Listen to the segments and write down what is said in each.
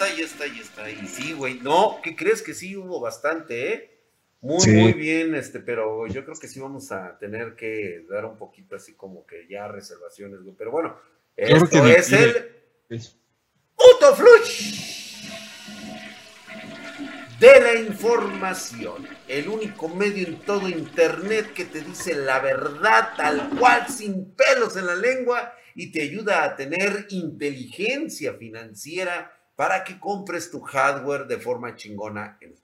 está, ya está, ya está. Y sí, güey. No, ¿qué crees que sí hubo bastante, eh? Muy, muy bien, este, pero yo creo que sí vamos a tener que dar un poquito así como que ya reservaciones, güey. Pero bueno, esto es el puto flush de la información. El único medio en todo internet que te dice la verdad tal cual, sin pelos en la lengua y te ayuda a tener inteligencia financiera para que compres tu hardware de forma chingona en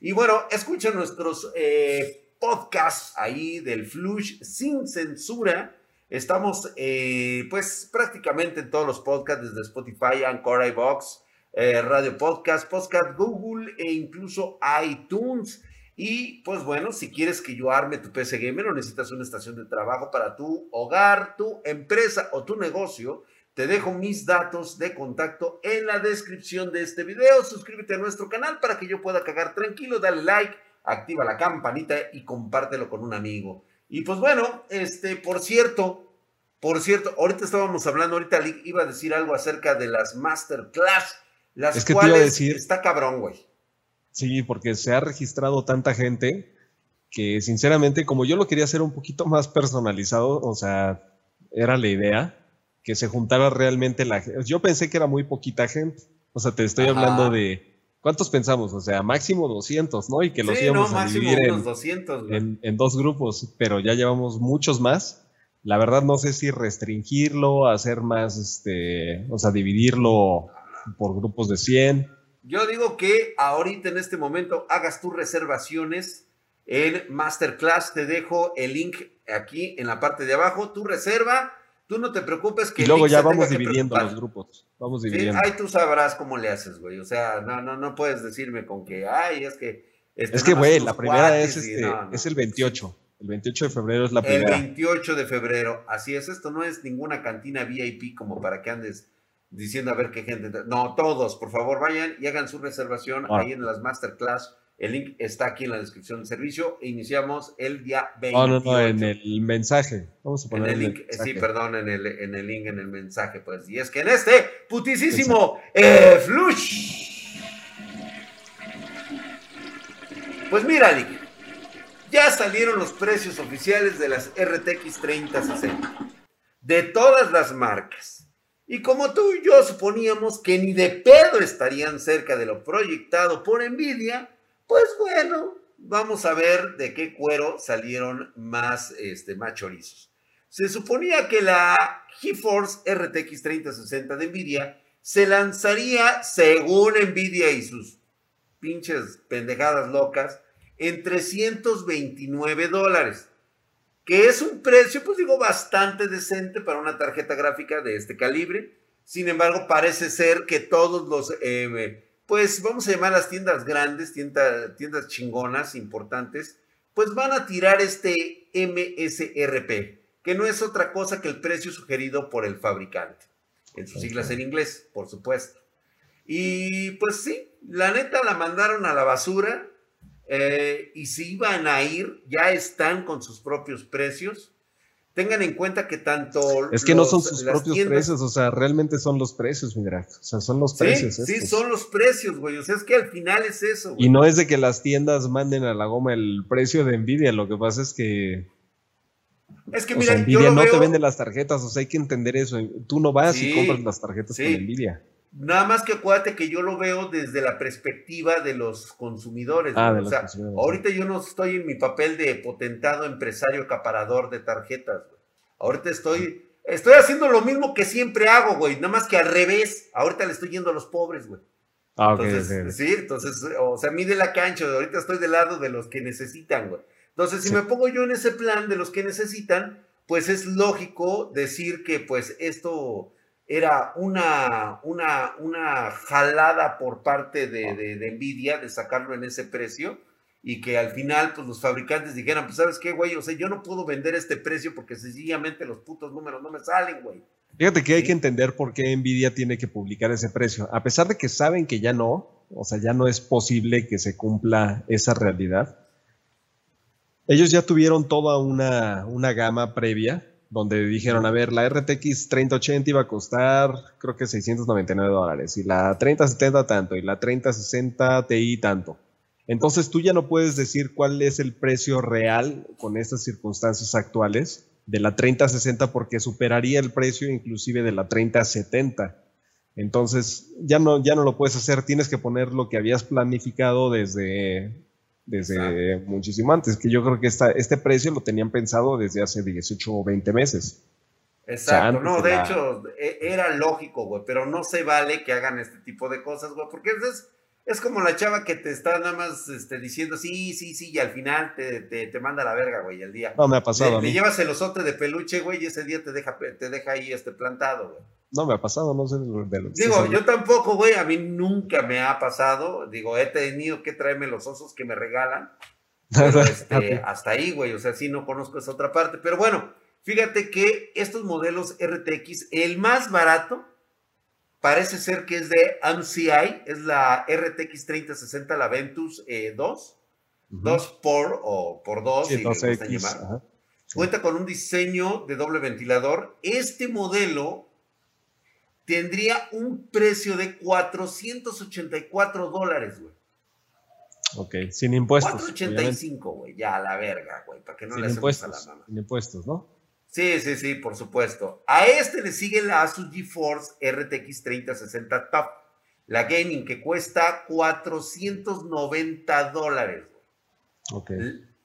y bueno, escucha nuestros eh, podcasts ahí del Flush sin censura. Estamos eh, pues prácticamente en todos los podcasts, desde Spotify, Anchor, iBox, eh, Radio Podcast, Podcast Google e incluso iTunes. Y pues bueno, si quieres que yo arme tu PC Gamer o necesitas una estación de trabajo para tu hogar, tu empresa o tu negocio, te dejo mis datos de contacto en la descripción de este video. Suscríbete a nuestro canal para que yo pueda cagar tranquilo. Dale like, activa la campanita y compártelo con un amigo. Y pues bueno, este, por cierto, por cierto, ahorita estábamos hablando, ahorita iba a decir algo acerca de las masterclass, las cuales decir, está cabrón, güey. Sí, porque se ha registrado tanta gente que sinceramente, como yo lo quería hacer un poquito más personalizado, o sea, era la idea, que se juntara realmente la gente. Yo pensé que era muy poquita gente. O sea, te estoy hablando de. ¿Cuántos pensamos? O sea, máximo 200, ¿no? Y que los íbamos a dividir en, en, dos grupos, pero ya llevamos muchos más. La verdad no sé si restringirlo, hacer más, este, o sea, dividirlo por grupos de 100. Yo digo que ahorita en este momento hagas tus reservaciones en Masterclass. Te dejo el link aquí en la parte de abajo. Tu reserva Tú no te preocupes que... Y luego ya vamos dividiendo los grupos. Vamos dividiendo. ahí tú sabrás cómo le haces, güey. O sea, no, no, no puedes decirme con que, ay, es que... Este, es que, güey, la primera es, este, es el 28. El 28 de febrero es la primera. El 28 de febrero, así es. Esto no es ninguna cantina VIP como para que andes diciendo a ver qué gente... No, todos, por favor, vayan y hagan su reservación ah. ahí en las masterclass el link está aquí en la descripción del servicio. Iniciamos el día 28. No, no, no, en el mensaje. Vamos a poner en el, link. sí, perdón, en el, en el link, en el mensaje, pues. Y es que en este putisísimo eh, flush. Pues mira, Lick. Ya salieron los precios oficiales de las RTX 3060. De todas las marcas. Y como tú y yo suponíamos que ni de pedo estarían cerca de lo proyectado por Nvidia, pues bueno, vamos a ver de qué cuero salieron más, este, chorizos. Se suponía que la GeForce RTX 3060 de Nvidia se lanzaría, según Nvidia y sus pinches pendejadas locas, en 329 dólares, que es un precio, pues digo, bastante decente para una tarjeta gráfica de este calibre. Sin embargo, parece ser que todos los eh, pues vamos a llamar las tiendas grandes, tiendas chingonas, importantes, pues van a tirar este MSRP, que no es otra cosa que el precio sugerido por el fabricante, en sus siglas en inglés, por supuesto. Y pues sí, la neta la mandaron a la basura eh, y si iban a ir, ya están con sus propios precios tengan en cuenta que tanto. Es que no son sus propios precios, o sea, realmente son los precios, mira. O sea, son los precios. Sí, son los precios, güey. O sea, es que al final es eso. Y no es de que las tiendas manden a la goma el precio de Nvidia, lo que pasa es que. Es que mira, Nvidia no te vende las tarjetas, o sea, hay que entender eso. Tú no vas y compras las tarjetas con Nvidia. Nada más que acuérdate que yo lo veo desde la perspectiva de los consumidores. Ah, o sea, ahorita yo no estoy en mi papel de potentado empresario acaparador de tarjetas. Ahorita estoy, estoy haciendo lo mismo que siempre hago, güey. Nada más que al revés. Ahorita le estoy yendo a los pobres, güey. Ah, entonces, sí, entonces, o sea, mide la cancha. Ahorita estoy del lado de los que necesitan, güey. Entonces, si me pongo yo en ese plan de los que necesitan, pues es lógico decir que, pues, esto era una, una, una jalada por parte de, de, Nvidia de sacarlo en ese precio y que al final pues los fabricantes dijeran, pues sabes qué, güey, o sea, yo no puedo vender este precio porque sencillamente los putos números no me salen, güey. Fíjate que hay que entender por qué Nvidia tiene que publicar ese precio, a pesar de que saben que ya no, o sea, ya no es posible que se cumpla esa realidad. Ellos ya tuvieron toda una, una gama previa donde dijeron, a ver, la RTX 3080 iba a costar, creo que 699 dólares, y la 3070 tanto, y la 3060 Ti tanto. Entonces tú ya no puedes decir cuál es el precio real con estas circunstancias actuales de la 3060 porque superaría el precio inclusive de la 3070. Entonces ya no, ya no lo puedes hacer, tienes que poner lo que habías planificado desde, desde muchísimo antes, que yo creo que esta, este precio lo tenían pensado desde hace 18 o 20 meses. Exacto, no, de hecho, e, era lógico, güey, pero no se vale que hagan este tipo de cosas, güey, porque es, es como la chava que te está nada más este, diciendo sí, sí, sí, y al final te, te, manda la verga, güey, el día. No, me ha pasado. Le, llevas el osote de peluche, güey, y ese día te deja, te deja ahí este plantado, güey. No me ha pasado, no sé de lo Digo, yo tampoco, güey, a mí nunca me ha pasado. Digo, he tenido que traerme los osos que me regalan. Este, hasta ahí, güey, o sea, sí no conozco esa otra parte. Pero bueno, fíjate que estos modelos RTX, el más barato, parece ser que es de MCI, es la RTX 3060, la Ventus 2. 2 por o por 2, si Cuenta con un diseño de doble ventilador. Este modelo tendría un precio de 484 dólares, güey. Ok, sin impuestos. 485, güey, ya a la verga, güey, para que no sin le impuestos, a la mamá. Sin impuestos, ¿no? Sí, sí, sí, por supuesto. A este le sigue la Asus GeForce RTX 3060 Top, la gaming que cuesta 490 dólares. Ok.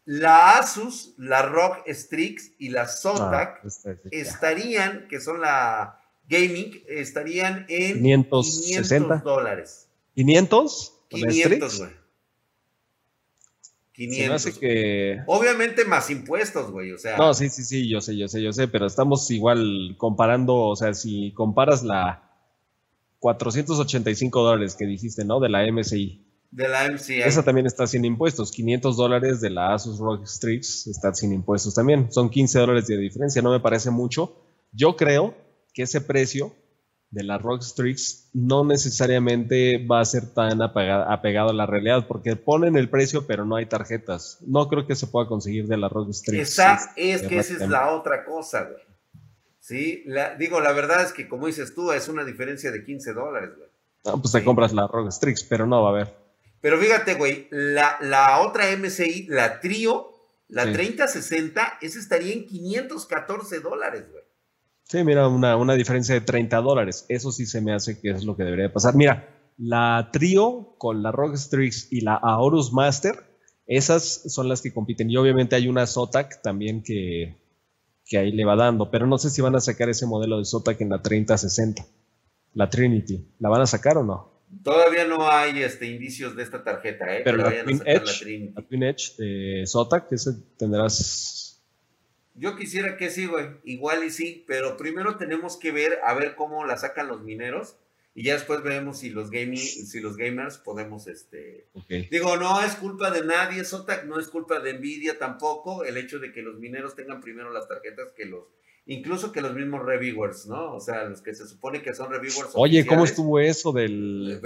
La Asus, la ROG Strix y la Zotac ah, estarían, que son la gaming estarían en 500 dólares. ¿500? 500, güey. 500. que... Obviamente más impuestos, güey, o sea... No, sí, sí, sí, yo sé, yo sé, yo sé, pero estamos igual comparando, o sea, si comparas la 485 dólares que dijiste, ¿no? De la MSI. De la MSI. Esa también está sin impuestos. 500 dólares de la Asus ROG Strix está sin impuestos también. Son 15 dólares de diferencia, no me parece mucho. Yo creo que ese precio de la Rockstrix no necesariamente va a ser tan apegado a la realidad, porque ponen el precio, pero no hay tarjetas. No creo que se pueda conseguir de la Rockstrix. Exacto, es que esa es la otra cosa, güey. Sí, digo, la verdad es que como dices tú, es una diferencia de 15 dólares, güey. No, pues te compras la Rockstrix, pero no va a haber. Pero fíjate, güey, la, la otra MSI, la Trio, la 3060, esa estaría en 514 dólares, güey. Sí, mira, una, diferencia de 30 dólares. Eso sí se me hace que es lo que debería pasar. Mira, la Trio con la Rock Strix y la Aorus Master, esas son las que compiten. Y obviamente hay una Zotac también que, ahí le va dando, pero no sé si van a sacar ese modelo de Zotac en la 3060, la Trinity. ¿La van a sacar o no? Todavía no hay este, indicios de esta tarjeta, ¿eh? Pero la Twin, Edge, la, Twin Edge de Zotac, ese tendrás yo quisiera que sí, güey. Igual y sí, pero primero tenemos que ver a ver cómo la sacan los mineros y ya después veremos si los gaming, si los gamers podemos este digo, no es culpa de nadie, Zotac no es culpa de Nvidia tampoco, el hecho de que los mineros tengan primero las tarjetas que los incluso que los mismos reviewers, ¿no? O sea, los que se supone que son reviewers. Oye, ¿cómo estuvo eso del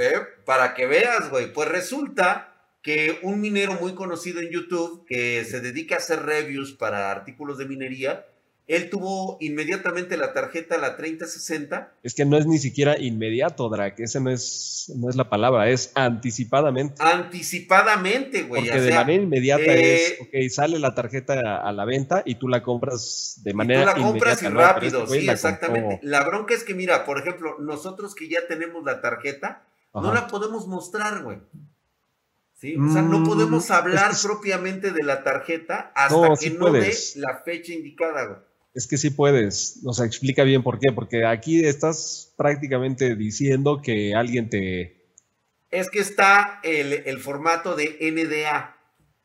para que veas, güey, pues resulta que un minero muy conocido en YouTube que se dedica a hacer reviews para artículos de minería, él tuvo inmediatamente la tarjeta, la 3060. Es que no es ni siquiera inmediato, Drac. Esa no es, no es la palabra, es anticipadamente. Anticipadamente, güey. Porque de manera inmediata es, eh, ok, sale la tarjeta a la venta y tú la compras de manera inmediata. Tú la compras y rápido, este sí, exactamente. La bronca es que, mira, por ejemplo, nosotros que ya tenemos la tarjeta, no la podemos mostrar, güey. ¿Sí? O sea, no podemos mm, hablar propiamente de la tarjeta hasta que no dé la fecha indicada, Es que sí puedes, o sea, explica bien por qué, porque aquí estás prácticamente diciendo que alguien te... Es que está el, formato de NDA.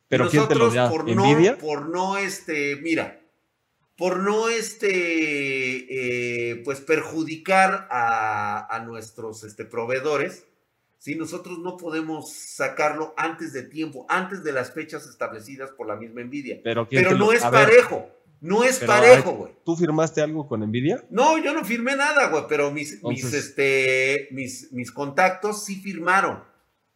¿Pero quién te lo da? Por no, por no, este, mira, por no, este, eh, pues perjudicar a, a nuestros este, proveedores, si nosotros no podemos sacarlo antes de tiempo, antes de las fechas establecidas por la misma Nvidia. Pero, no es parejo. no es parejo, güey. ¿Tú firmaste algo con Nvidia? No, yo no firmé nada, güey, pero mis, mis, este, mis, mis contactos sí firmaron.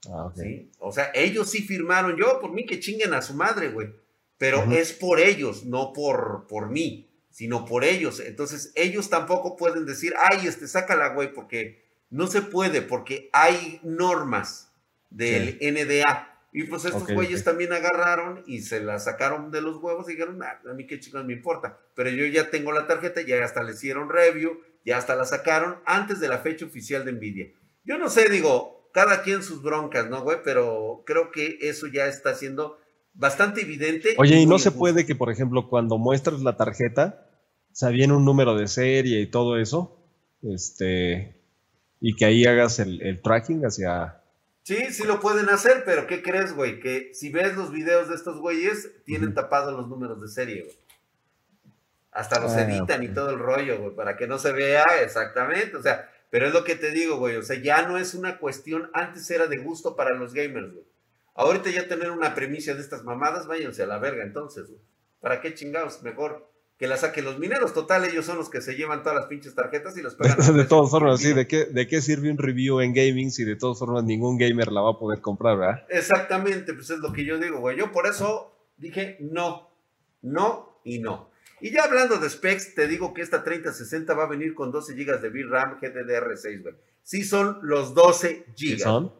Ah, ¿sí? O sea, ellos sí firmaron. Yo, por mí, que chinguen a su madre, güey. Pero es por ellos, no por, por mí. sino por ellos. Entonces, ellos tampoco pueden decir, ay, este, sácala, güey, porque no se puede, porque hay normas del NDA. Y pues estos güeyes también agarraron y se la sacaron de los huevos y dijeron, ah, a mí qué chicos me importa. Pero yo ya tengo la tarjeta, ya hasta le hicieron review, ya hasta la sacaron antes de la fecha oficial de Nvidia. Yo no sé, digo, cada quien sus broncas, ¿no, güey? Pero creo que eso ya está siendo bastante evidente. Oye, ¿y no se puede que, por ejemplo, cuando muestras la tarjeta, sea, viene un número de serie y todo eso, este, y que ahí hagas el, tracking hacia... Sí, sí lo pueden hacer, pero ¿qué crees, güey? Que si ves los videos de estos güeyes, tienen tapados los números de serie, güey. Hasta los ah, editan y todo el rollo, güey, para que no se vea exactamente, o sea, pero es lo que te digo, güey, o sea, ya no es una cuestión, antes era de gusto para los gamers, güey. Ahorita ya tener una premisa de estas mamadas, váyanse a la verga entonces, güey. ¿Para qué chingados? Mejor que la saquen los mineros. Total, ellos son los que se llevan todas las pinches tarjetas y los pegan. de todas formas, sí, ¿de qué, ¿de qué sirve un review en gaming si de todas formas ningún gamer la va a poder comprar, verdad? Exactamente, pues es lo que yo digo, güey. Yo por eso dije no, no y no. Y ya hablando de specs, te digo que esta 3060 va a venir con 12 GB de VRAM GDDR6, güey. Sí son los 12 GB. son?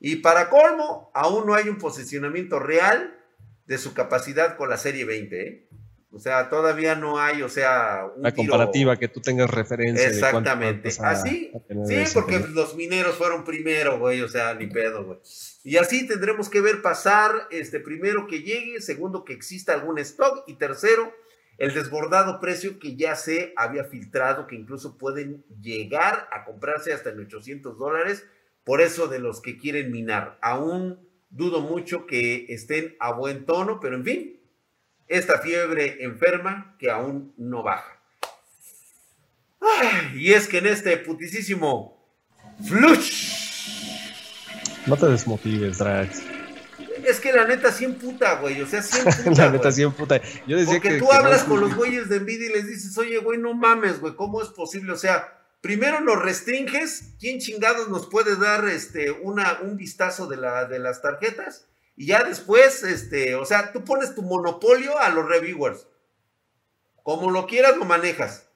Y para colmo, aún no hay un posicionamiento real de su capacidad con la serie 20, ¿eh? O sea, todavía no hay, o sea, un la comparativa que tú tengas referencia. Exactamente. así, sí, porque los mineros fueron primero, güey, o sea, ni pedo, güey. Y así tendremos que ver pasar, este, primero que llegue, segundo que exista algún stock y tercero, el desbordado precio que ya se había filtrado, que incluso pueden llegar a comprarse hasta en 800 dólares, por eso de los que quieren minar. Aún dudo mucho que estén a buen tono, pero en fin, esta fiebre enferma que aún no baja. y es que en este putisísimo flush. No te desmotives, Drax. Es que la neta, 100 puta, güey. O sea, 100 puta. la neta, 100 puta. Yo decía Porque tú hablas con los güeyes de Nvidia y les dices, oye, güey, no mames, güey, ¿cómo es posible? O sea, primero nos restringes. ¿Quién chingados nos puede dar este, una, un vistazo de, la, de las tarjetas? Y ya después, este, o sea, tú pones tu monopolio a los reviewers. Como lo quieras, lo manejas.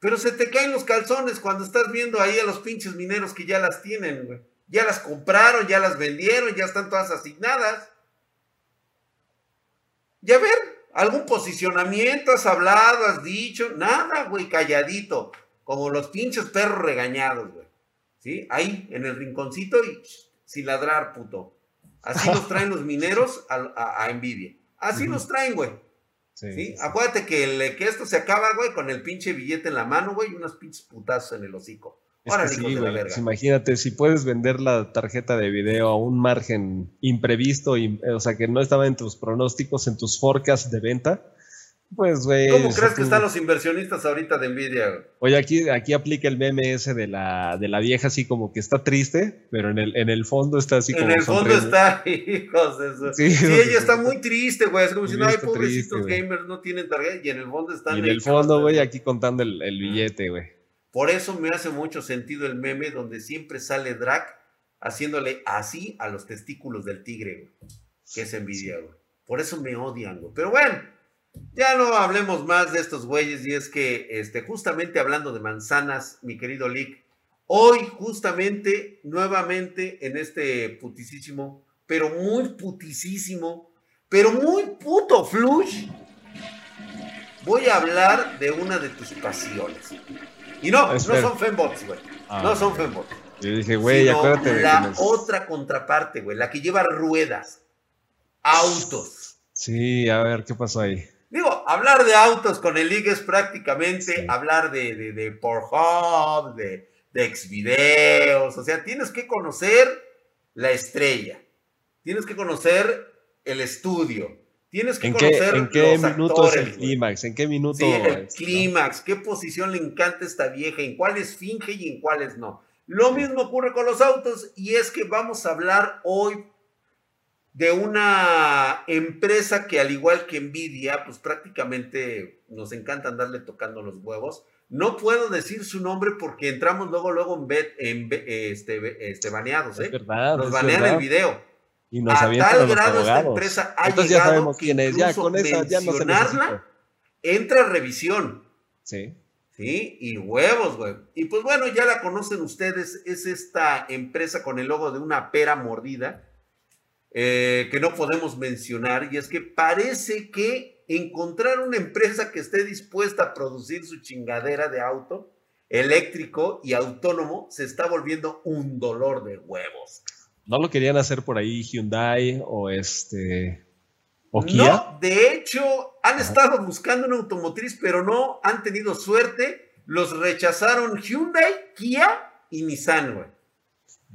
Pero se te caen los calzones cuando estás viendo ahí a los pinches mineros que ya las tienen, güey. Ya las compraron, ya las vendieron, ya están todas asignadas. Ya ver, algún posicionamiento has hablado, has dicho, nada, güey, calladito. Como los pinches perros regañados, güey. ¿Sí? Ahí, en el rinconcito y sin ladrar, puto. Así los traen los mineros a, a, Nvidia. Así los traen, güey. Sí, Acuérdate que, que esto se acaba, güey, con el pinche billete en la mano, güey, y unos pinches putazos en el hocico. Es sí, güey, pues imagínate, si puedes vender la tarjeta de video a un margen imprevisto, o sea, que no estaba en tus pronósticos, en tus forecasts de venta, pues, güey. ¿Cómo crees que están los inversionistas ahorita de Nvidia? Oye, aquí, aquí aplica el meme ese de la, de la vieja, así como que está triste, pero en el, en el fondo está así como. En el fondo está, hijos eso. Sí, ella está muy triste, güey. Es como si no, hay pobrecitos gamers, no tienen tarjeta, y en el fondo están. Y en el fondo, güey, aquí contando el, el billete, güey. Por eso me hace mucho sentido el meme donde siempre sale Drac haciéndole así a los testículos del tigre, güey. Que es envidia, güey. Por eso me odian, güey. Pero bueno. Ya no hablemos más de estos güeyes y es que este, justamente hablando de manzanas, mi querido Lick, hoy justamente, nuevamente en este putisísimo, pero muy putisísimo, pero muy puto flush, voy a hablar de una de tus pasiones. Y no, no son fembots, güey. Ah. no son fembots. Yo dije, güey, acuérdate de La otra contraparte, güey, la que lleva ruedas, autos. Sí, a ver, ¿qué pasó ahí? Digo, hablar de autos con el League es prácticamente hablar de, de, de Pornhub, de, de Xvideos, o sea, tienes que conocer la estrella, tienes que conocer el estudio, tienes que conocer ¿En qué minuto es el clímax? ¿En qué minuto? Sí, el clímax, qué posición le encanta esta vieja, en cuáles finge y en cuáles no. Lo mismo ocurre con los autos y es que vamos a hablar hoy de una empresa que al igual que Nvidia, pues prácticamente nos encanta andarle tocando los huevos. No puedo decir su nombre porque entramos luego, luego en, bet, en este, este, baneados, ¿eh? nos banean el video. Y nos a tal grado esta empresa ha Entonces llegado ya sabemos quién es. Ya con esa ya no se entra revisión. Sí. Sí, y huevos, güey. Y pues bueno, ya la conocen ustedes, es esta empresa con el logo de una pera mordida, eh, que no podemos mencionar, y es que parece que encontrar una empresa que esté dispuesta a producir su chingadera de auto eléctrico y autónomo se está volviendo un dolor de huevos. ¿No lo querían hacer por ahí Hyundai o este o Kia? No, de hecho, han estado buscando una automotriz, pero no han tenido suerte. Los rechazaron Hyundai, Kia y Nissan, güey.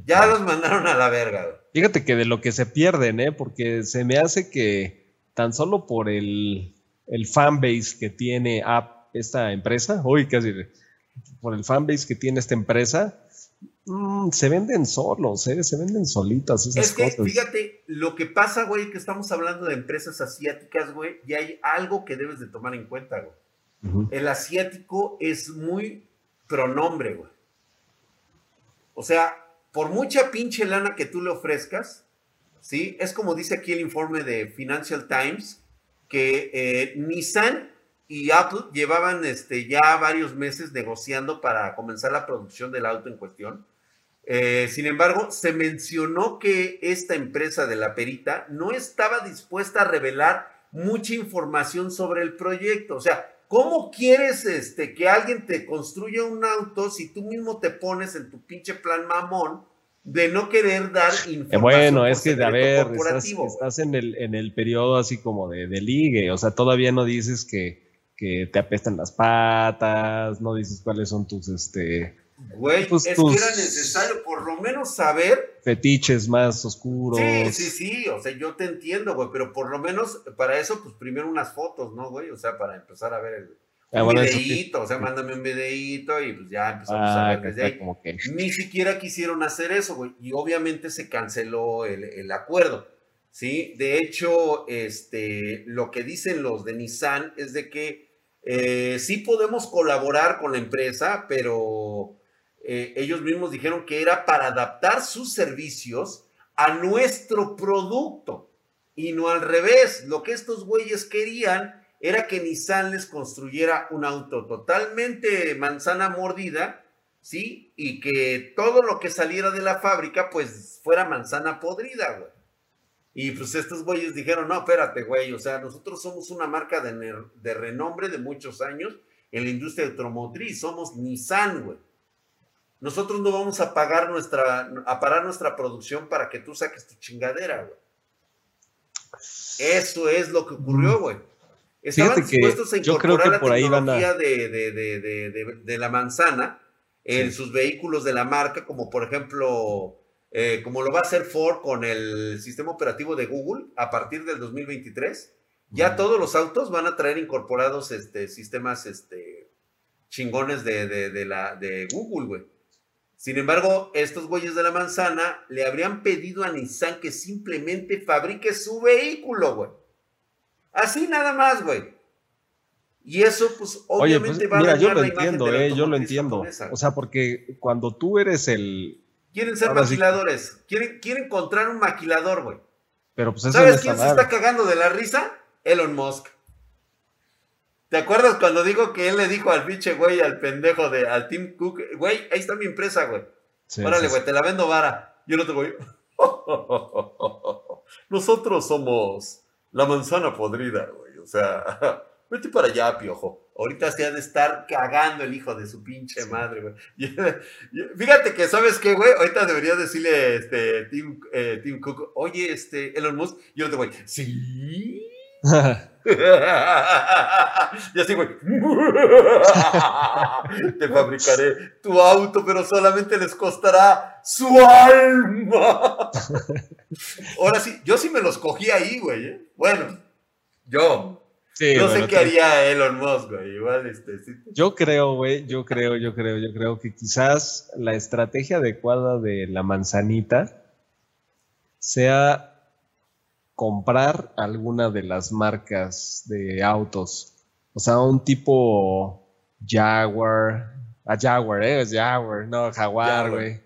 Ya los mandaron a la verga, güey. Fíjate que de lo que se pierden, ¿eh? Porque se me hace que tan solo por el, el fanbase que tiene esta empresa, uy, casi, por el fanbase que tiene esta empresa, Mm, se venden solos, ¿eh? se venden solitas esas es que, Fíjate, lo que pasa, güey, que estamos hablando de empresas asiáticas, güey, y hay algo que debes de tomar en cuenta, güey. El asiático es muy pronombre, güey. O sea, por mucha pinche lana que tú le ofrezcas, ¿sí? Es como dice aquí el informe de Financial Times, que eh, Nissan y Apple llevaban este, ya varios meses negociando para comenzar la producción del auto en cuestión eh, sin embargo, se mencionó que esta empresa de la perita no estaba dispuesta a revelar mucha información sobre el proyecto. O sea, ¿cómo quieres este, que alguien te construya un auto si tú mismo te pones en tu pinche plan mamón de no querer dar eh, información? bueno, es que, a ver, estás, en, el, en el periodo así como de, de ligue, o sea, todavía no dices que, que te apestan las patas, no dices cuáles son tus, este Güey, pues es que era necesario por lo menos saber. Fetiches más oscuros. Sí, sí, sí, o sea, yo te entiendo, güey, pero por lo menos para eso, pues primero unas fotos, ¿no, güey? O sea, para empezar a ver el, ah, un videíto, o sea, mándame un videíto y pues ya empezamos a ah, ver desde ahí. Ni siquiera quisieron hacer eso, güey, y obviamente se canceló el, acuerdo, ¿sí? De hecho, este, lo que dicen los de Nissan es de que eh, sí podemos colaborar con la empresa, pero eh, ellos mismos dijeron que era para adaptar sus servicios a nuestro producto y no al revés. Lo que estos güeyes querían era que Nissan les construyera un auto totalmente manzana mordida, ¿sí? Y que todo lo que saliera de la fábrica, pues fuera manzana podrida, güey. Y pues estos güeyes dijeron, no, espérate, güey, o sea, nosotros somos una marca de, de renombre de muchos años en la industria automotriz, somos Nissan, güey. Nosotros no vamos a pagar nuestra, a parar nuestra producción para que tú saques tu chingadera, güey. Eso es lo que ocurrió, güey. Estaban dispuestos a incorporar la tecnología de, la manzana en sus vehículos de la marca, como por ejemplo, eh, como lo va a hacer Ford con el sistema operativo de Google a partir del 2023. Ya todos los autos van a traer incorporados este, sistemas este, chingones de, la, de Google, güey. Sin embargo, estos güeyes de la manzana le habrían pedido a Nissan que simplemente fabrique su vehículo, güey. Así nada más, güey. Y eso, pues, pues obviamente va a yo lo entiendo, eh, yo lo entiendo. O sea, porque cuando tú eres el. Quieren ser maquiladores. Quieren, quieren encontrar un maquilador, güey. Pero pues eso ¿Sabes quién se está cagando de la risa? Elon Musk. ¿Te acuerdas cuando digo que él le dijo al pinche güey, al pendejo de, al Tim Cook, güey, ahí está mi empresa, güey. Órale, güey, te la vendo vara. Yo no te voy. Nosotros somos la manzana podrida, güey. O sea, vete para allá, piojo. Ahorita se ha de estar cagando el hijo de su pinche madre, güey. Fíjate que, ¿sabes qué, güey? Ahorita debería decirle este Tim, eh, Tim Cook, oye, este Elon Musk, yo no te voy, ¿sí? y así, güey. Te fabricaré tu auto, pero solamente les costará su alma. Ahora sí, yo sí me los cogí ahí, güey. ¿eh? Bueno, yo. no sé qué haría Elon Musk, güey. Igual, este. Yo creo, güey, yo creo, yo creo, yo creo que quizás la estrategia adecuada de la manzanita sea comprar alguna de las marcas de autos. O sea, un tipo Jaguar, a Jaguar, ¿eh? Es Jaguar, no, Jaguar, güey.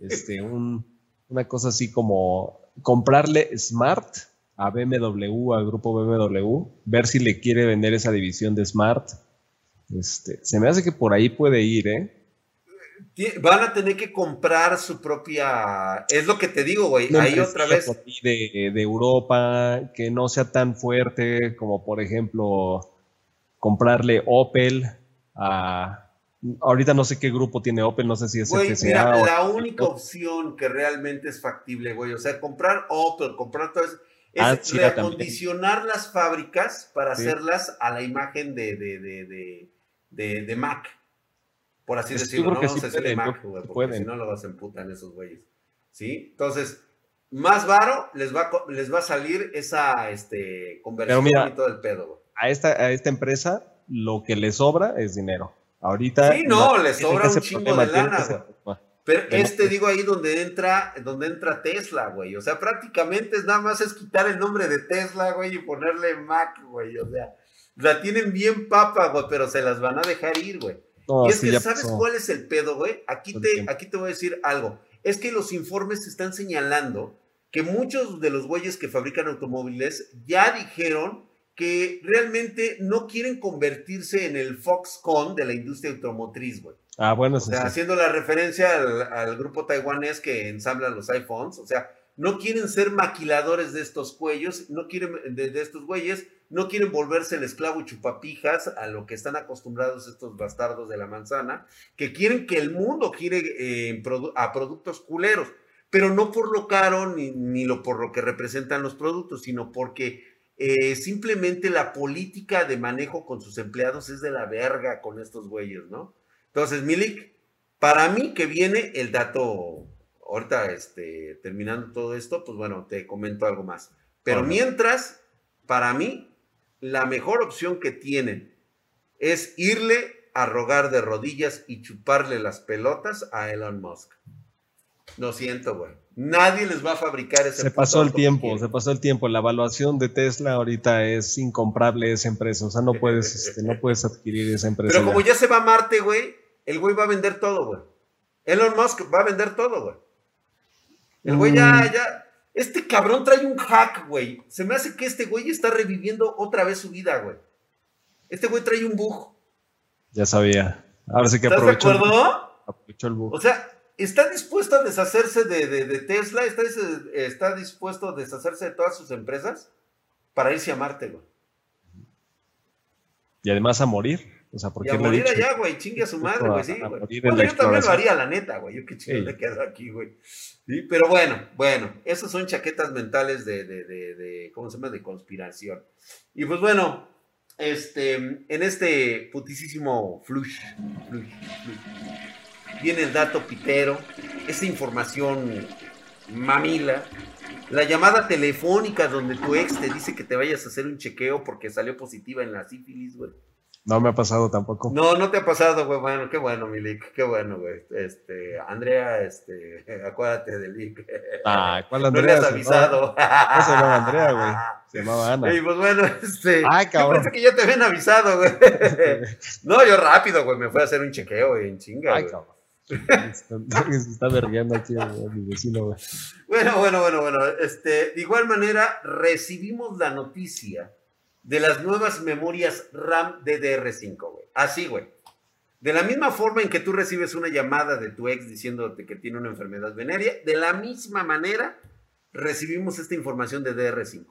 Este, una cosa así como comprarle Smart a BMW, al grupo BMW, ver si le quiere vender esa división de Smart. Este, se me hace que por ahí puede ir, ¿eh? Van a tener que comprar su propia. Es lo que te digo, güey. Ahí otra vez. De, de, Europa, que no sea tan fuerte como, por ejemplo, comprarle Opel a. Ahorita no sé qué grupo tiene Opel, no sé si es güey, mira, la única opción que realmente es factible, güey. O sea, comprar Opel, comprar todo eso. Es ah, reacondicionar las fábricas para hacerlas a la imagen de, de, de Mac por así decirlo. No vamos a decirle Mac, güey, porque si no lo vas a emputar esos güeyes. ¿Sí? Entonces, más varo les va, les va a salir esa este, conversión y todo el pedo, güey. A esta, a esta empresa lo que le sobra es dinero. Ahorita. Sí, no, le sobra un chingo de lana, güey. Pero este digo ahí donde entra, donde entra Tesla, güey. O sea, prácticamente es nada más es quitar el nombre de Tesla, güey, y ponerle Mac, güey. O sea, la tienen bien papa, güey, pero se las van a dejar ir, güey y es que, ¿sabes cuál es el pedo, güey? Aquí te, aquí te voy a decir algo. Es que los informes están señalando que muchos de los güeyes que fabrican automóviles ya dijeron que realmente no quieren convertirse en el Foxconn de la industria automotriz, güey. Ah, bueno, o sea, haciendo la referencia al, grupo taiwanés que ensambla los iPhones, o sea, no quieren ser maquiladores de estos cuellos, no quieren de, estos güeyes, no quieren volverse el esclavo chupapijas a lo que están acostumbrados estos bastardos de la manzana, que quieren que el mundo gire eh, a productos culeros, pero no por lo caro ni, lo, por lo que representan los productos, sino porque eh, simplemente la política de manejo con sus empleados es de la verga con estos güeyes, ¿no? Entonces, Milik, para mí que viene el dato, ahorita este, terminando todo esto, pues bueno, te comento algo más. Pero mientras, para mí, la mejor opción que tienen es irle a rogar de rodillas y chuparle las pelotas a Elon Musk. Lo siento, güey. Nadie les va a fabricar ese Se pasó el tiempo, se pasó el tiempo. La evaluación de Tesla ahorita es incomparable esa empresa. O sea, no puedes, este, no puedes adquirir esa empresa. Pero como ya se va a Marte, güey, el güey va a vender todo, güey. Elon Musk va a vender todo, güey. El güey ya, mm. ya, este cabrón trae un hack, güey. Se me hace que este güey está reviviendo otra vez su vida, güey. Este güey trae un bug. Ya sabía. Ahora sí que aprovechó. ¿Estás de acuerdo? aprovechó el bug. O sea, está dispuesto a deshacerse de, Tesla, está, está dispuesto a deshacerse de todas sus empresas para irse a Marte, güey. Y además a morir. O sea, porque y a morir allá, güey, chingue a su madre, güey, sí, güey. Bueno, yo también lo haría, la neta, güey. Yo qué chingo le quedo aquí, güey. Sí, pero bueno, bueno, esas son chaquetas mentales de, de, de, de, ¿cómo se llama? De conspiración. Y pues bueno, este, en este putisísimo flush, flush, flush, viene el dato pitero, esa información mamila, la llamada telefónica donde tu ex te dice que te vayas a hacer un chequeo porque salió positiva en la sífilis, güey. No me ha pasado tampoco. No, no te ha pasado, güey. Bueno, qué bueno, Milik. Qué bueno, güey. Este, Andrea, este, acuérdate de Lick. Ah, ¿cuál Andrea? No le has avisado. No se llamaba Andrea, güey. Se llamaba Ana. Y pues bueno, este. Ay, cabrón. Yo que ya te habían avisado, güey. no, yo rápido, güey. Me fui a hacer un chequeo, güey, en chinga. Ay, cabrón. Se está vergueando aquí mi vecino, güey. Bueno, bueno, bueno, bueno. Este, de igual manera, recibimos la noticia de las nuevas memorias RAM DDR5, güey. Así, güey. De la misma forma en que tú recibes una llamada de tu ex diciéndote que tiene una enfermedad venérea, de la misma manera recibimos esta información de DR5.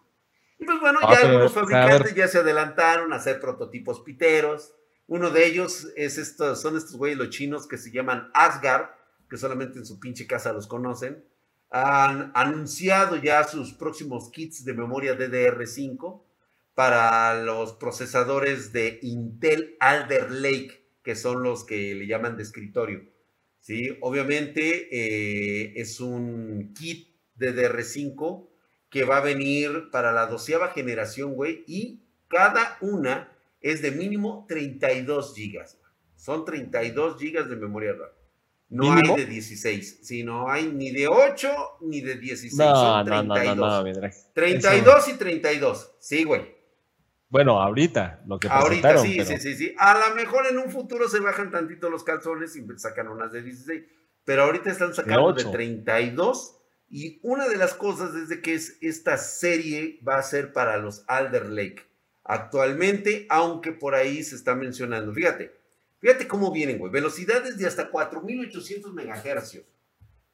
Y pues bueno, ah, ya algunos fabricantes ya se adelantaron a hacer prototipos piteros. Uno de ellos es estos, son estos güeyes los chinos que se llaman Asgard, que solamente en su pinche casa los conocen. Han anunciado ya sus próximos kits de memoria DDR5 para los procesadores de Intel Alder Lake, que son los que le llaman de escritorio. ¿sí? Obviamente eh, es un kit de DR5 que va a venir para la doceava generación, güey, y cada una es de mínimo 32 gigas. Son 32 gigas de memoria RAM. No hay de 16, sino hay ni de 8 ni de 16, no, son 32. No, no, 32 y 32, sí, güey. Bueno, ahorita, lo que Ahorita sí, sí, sí, sí. A lo mejor en un futuro se bajan tantito los calzones y sacan unas de 16. Pero ahorita están sacando de, 32 Y una de las cosas es de que es, esta serie va a ser para los Alder Lake. Actualmente, aunque por ahí se está mencionando, fíjate, fíjate cómo vienen, güey, velocidades de hasta 4800 megahercios.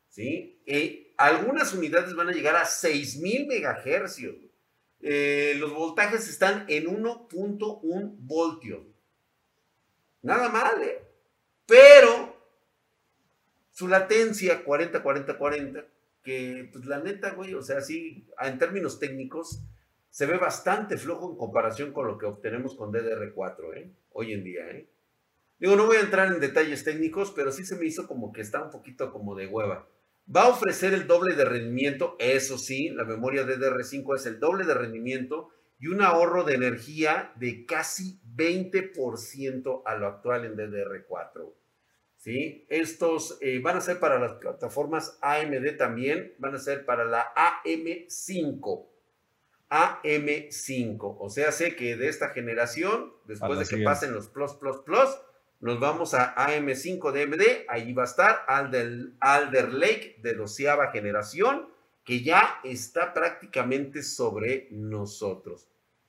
¿Sí? Eh, algunas unidades van a llegar a 6000 megahercios. Eh, los voltajes están en 1.1 voltios. Nada mal, ¿eh? Pero su latencia 40, 40, 40, que pues la neta, güey, o sea, sí, en términos técnicos, se ve bastante flojo en comparación con lo que obtenemos con DDR4, ¿eh? Hoy en día, ¿eh? Digo, no voy a entrar en detalles técnicos, pero sí se me hizo como que está un poquito como de hueva. Va a ofrecer el doble de rendimiento, eso sí, la memoria DDR5 es el doble de rendimiento y un ahorro de energía de casi 20% a lo actual en DDR4. ¿Sí? Estos eh, van a ser para las plataformas AMD también, van a ser para la AM5. AM5. O sea, sé que de esta generación, después de que pasen los Plus, Plus, Plus, nos vamos a AM5 DMD, ahí va a estar Alder, Alder Lake de doceava generación, que ya está prácticamente sobre nosotros.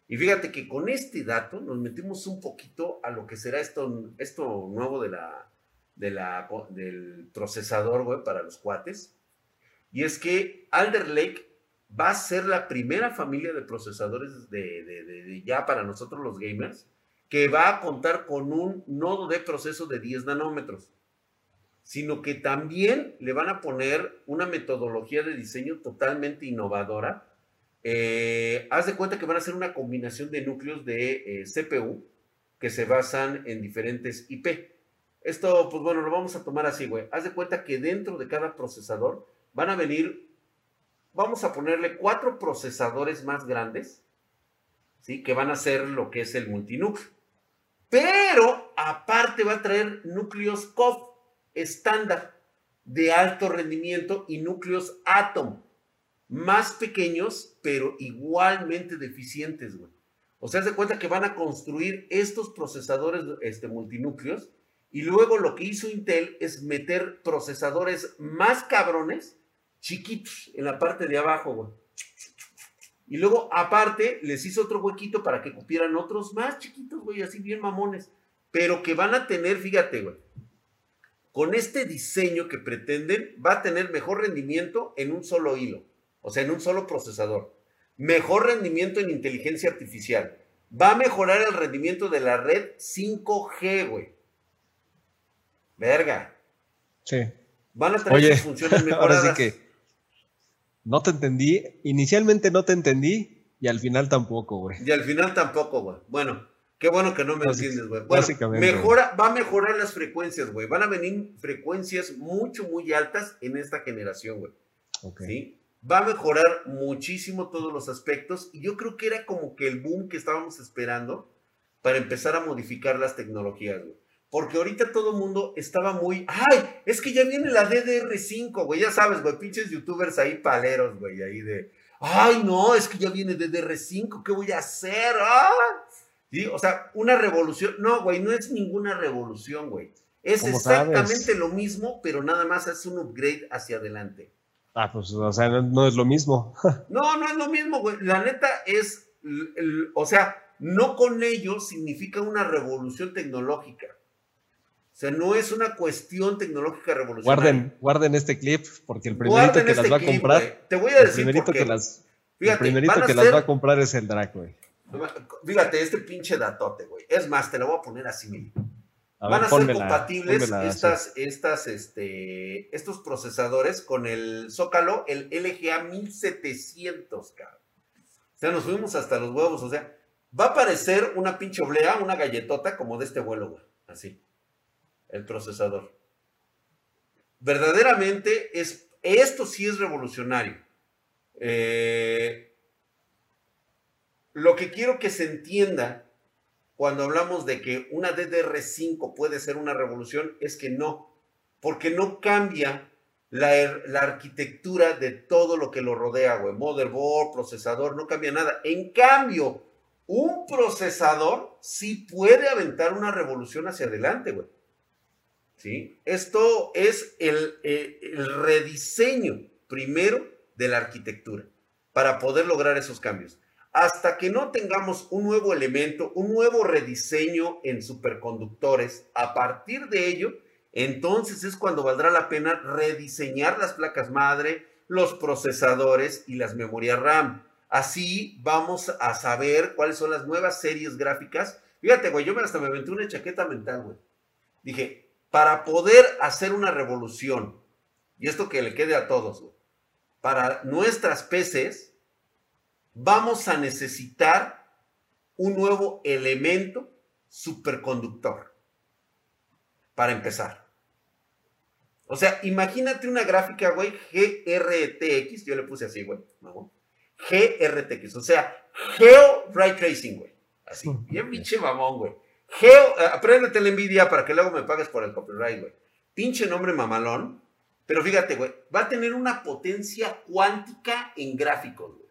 Y fíjate que con este dato nos metimos un poquito a lo que será esto, esto nuevo de la, de la, del procesador web para los cuates. Y es que Alder Lake va a ser la primera familia de procesadores de, de ya para nosotros los gamers que va a contar con un nodo de proceso de 10 nanómetros, sino que también le van a poner una metodología de diseño totalmente innovadora. Eh, haz de cuenta que van a ser una combinación de núcleos de eh, CPU que se basan en diferentes IP. Esto, pues bueno, lo vamos a tomar así, güey. Haz de cuenta que dentro de cada procesador van a venir, vamos a ponerle cuatro procesadores más grandes, ¿sí? Que van a ser lo que es el multinúcleo. Pero aparte va a traer núcleos COF estándar de alto rendimiento y núcleos Atom, más pequeños, pero igualmente deficientes, güey. O sea, se cuenta que van a construir estos procesadores este, multinúcleos y luego lo que hizo Intel es meter procesadores más cabrones, chiquitos, en la parte de abajo, güey. Y luego, aparte, les hizo otro huequito para que cupieran otros más chiquitos, güey, así bien mamones. Pero que van a tener, fíjate, güey, con este diseño que pretenden, va a tener mejor rendimiento en un solo hilo, o sea, en un solo procesador. Mejor rendimiento en inteligencia artificial. Va a mejorar el rendimiento de la red 5G, güey. Verga. Sí. Van a tener funciones mejoradas. Ahora sí que no te entendí. Inicialmente no te entendí y al final tampoco, güey. Y al final tampoco, güey. Bueno, qué bueno que no me entiendes, güey. Básicamente. Mejora, va a mejorar las frecuencias, güey. Van a venir frecuencias mucho, muy altas en esta generación, güey. Ok. ¿Sí? Va a mejorar muchísimo todos los aspectos y yo creo que era como que el boom que estábamos esperando para empezar a modificar las tecnologías, güey. Porque ahorita todo el mundo estaba muy, ay, es que ya viene la DDR5, güey, ya sabes, güey, pinches youtubers ahí paleros, güey, ahí de, ay, no, es que ya viene DDR5, ¿qué voy a hacer? ¡Ah! ¿Sí? O sea, una revolución, no, güey, no es ninguna revolución, güey. Es exactamente lo mismo, pero nada más es un upgrade hacia adelante. Ah, pues, o sea, no, es lo mismo. no, no es lo mismo, güey. La neta es, o sea, no con ello significa una revolución tecnológica. O sea, no es una cuestión tecnológica revolucionaria. Guarden, guarden este clip, porque el primerito que las va a comprar. Te voy a decir. El primerito que las, el primerito que las va a comprar es el Drac, güey. Fíjate, este pinche datote, güey. Es más, te lo voy a poner así mismo. Van a ser compatibles estas, estas, este, estos procesadores con el Zócalo, el LGA 1700, cabrón. O sea, nos fuimos hasta los huevos. O sea, va a parecer una pinche oblea, una galletota como de este vuelo, güey. Así el procesador. Verdaderamente es, esto sí es revolucionario. Eh, lo que quiero que se entienda cuando hablamos de que una DDR5 puede ser una revolución es que no, porque no cambia la, la, arquitectura de todo lo que lo rodea, güey. Motherboard, procesador, no cambia nada. En cambio, un procesador sí puede aventar una revolución hacia adelante, güey. ¿Sí? Esto es el, eh, el rediseño, primero, de la arquitectura para poder lograr esos cambios. Hasta que no tengamos un nuevo elemento, un nuevo rediseño en superconductores, a partir de ello, entonces es cuando valdrá la pena rediseñar las placas madre, los procesadores y las memorias RAM. Así vamos a saber cuáles son las nuevas series gráficas. Fíjate, güey, yo hasta me aventé una chaqueta mental, güey. Dije, para poder hacer una revolución, y esto que le quede a todos, para nuestras PCs, vamos a necesitar un nuevo elemento superconductor. Para empezar. O sea, imagínate una gráfica, güey, GRTX, yo le puse así, güey, GRTX, o sea, Geo Ray Tracing, güey. Así, bien pinche mamón, güey. Geo, eh, apréndete la Nvidia para que luego me pagues por el copyright, güey. Pinche nombre mamalón. Pero fíjate, güey, va a tener una potencia cuántica en gráficos, güey.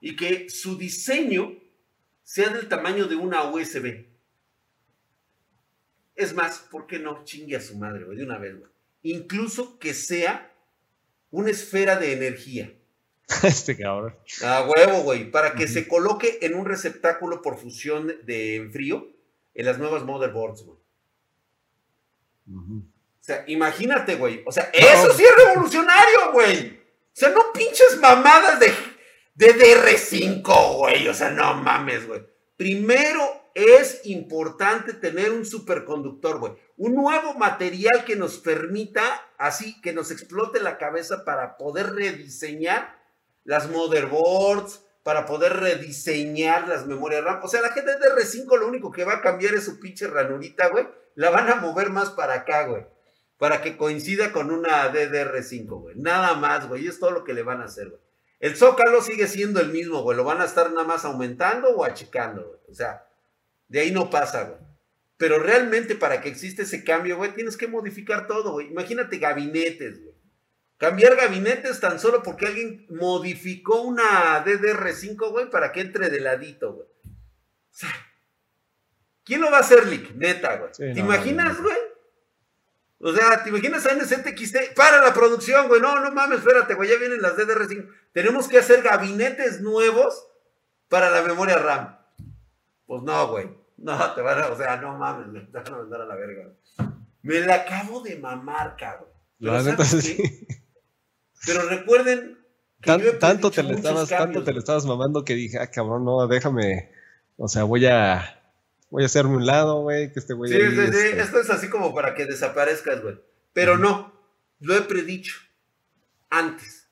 Y que su diseño sea del tamaño de una USB. Es más, ¿por qué no chingue a su madre, güey? De una vez, güey. Incluso que sea una esfera de energía. este cabrón. A huevo, güey. Para que se coloque en un receptáculo por fusión de frío en las nuevas motherboards, güey. O sea, imagínate, güey. O sea, eso sí es revolucionario, güey. O sea, no pinches mamadas de, de DR5, güey. O sea, no mames, güey. Primero es importante tener un superconductor, güey. Un nuevo material que nos permita, así, que nos explote la cabeza para poder rediseñar las motherboards, para poder rediseñar las memorias RAM. O sea, la gente de R5 lo único que va a cambiar es su pinche ranurita, güey. La van a mover más para acá, güey. Para que coincida con una DDR5, güey. Nada más, güey. Es todo lo que le van a hacer, güey. El zócalo sigue siendo el mismo, güey. Lo van a estar nada más aumentando o achicando, güey. O sea, de ahí no pasa, güey. Pero realmente para que exista ese cambio, güey, tienes que modificar todo, güey. Imagínate gabinetes, güey. Cambiar gabinetes tan solo porque alguien modificó una DDR5, güey, para que entre de ladito, güey. O sea, ¿quién lo va a hacer, Lick? Neta, güey. ¿Te imaginas, güey? O sea, ¿te imaginas a NZXT? Para la producción, güey. No, no mames, espérate, güey. Ya vienen las DDR5. Tenemos que hacer gabinetes nuevos para la memoria RAM. Pues no, güey. No, te van a, o sea, no mames, me van a mandar a la verga. Me la acabo de mamar, cabrón. La neta sí. Pero recuerden que tanto, te le estabas, tanto te le estabas mamando que dije, ah, cabrón, no, déjame. O sea, voy a. Voy a hacerme un lado, güey, que este güey. Sí, sí, sí. Este Esto es así como para que desaparezcas, güey. Pero no, lo he predicho. Antes.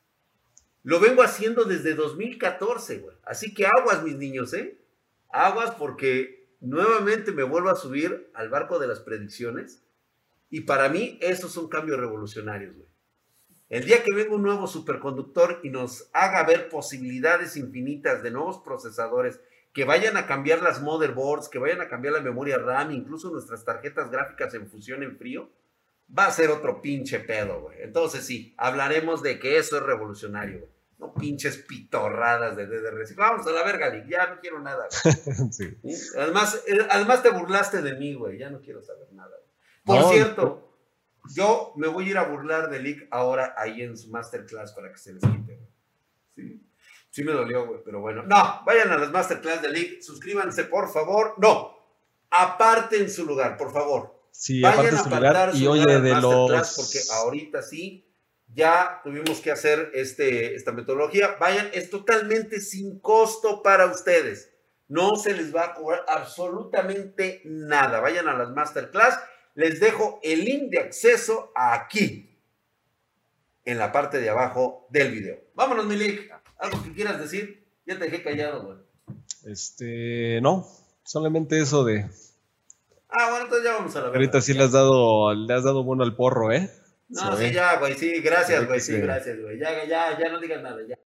Lo vengo haciendo desde 2014, güey. Así que aguas, mis niños, ¿eh? Aguas porque nuevamente me vuelvo a subir al barco de las predicciones. Y para mí, esos son cambios revolucionarios, güey. El día que venga un nuevo superconductor y nos haga ver posibilidades infinitas de nuevos procesadores que vayan a cambiar las motherboards, que vayan a cambiar la memoria RAM, incluso nuestras tarjetas gráficas en fusión en frío, va a ser otro pinche pedo, güey. Entonces sí, hablaremos de que eso es revolucionario, güey. No pinches pitorradas de DDR. Vamos a la verga, Lick, ya no quiero nada. sí. Además, eh, además te burlaste de mí, güey. Ya no quiero saber nada. Por cierto, yo me voy a ir a burlar de Lick ahora ahí en su masterclass para que se les quite. Sí, sí me dolió, güey, pero bueno. No, vayan a las masterclass de Lick, suscríbanse, por favor. No, aparten su lugar, por favor. Sí, vayan a su lugar y oye de los... Porque ahorita sí, ya tuvimos que hacer este, esta metodología. Vayan, es totalmente sin costo para ustedes. No se les va a cobrar absolutamente nada. Vayan a las masterclass les dejo el link de acceso aquí, en la parte de abajo del video. Vámonos, Milik. ¿Algo que quieras decir? Ya te dejé callado, güey. Este, no, solamente eso de... Ah, bueno, entonces ya vamos a la verdad. Ahorita sí le has dado, le has dado bueno al porro, ¿eh? No, sí, ya, güey, sí, gracias, güey, sí, gracias, güey. Ya, ya, ya no digas nada, ya.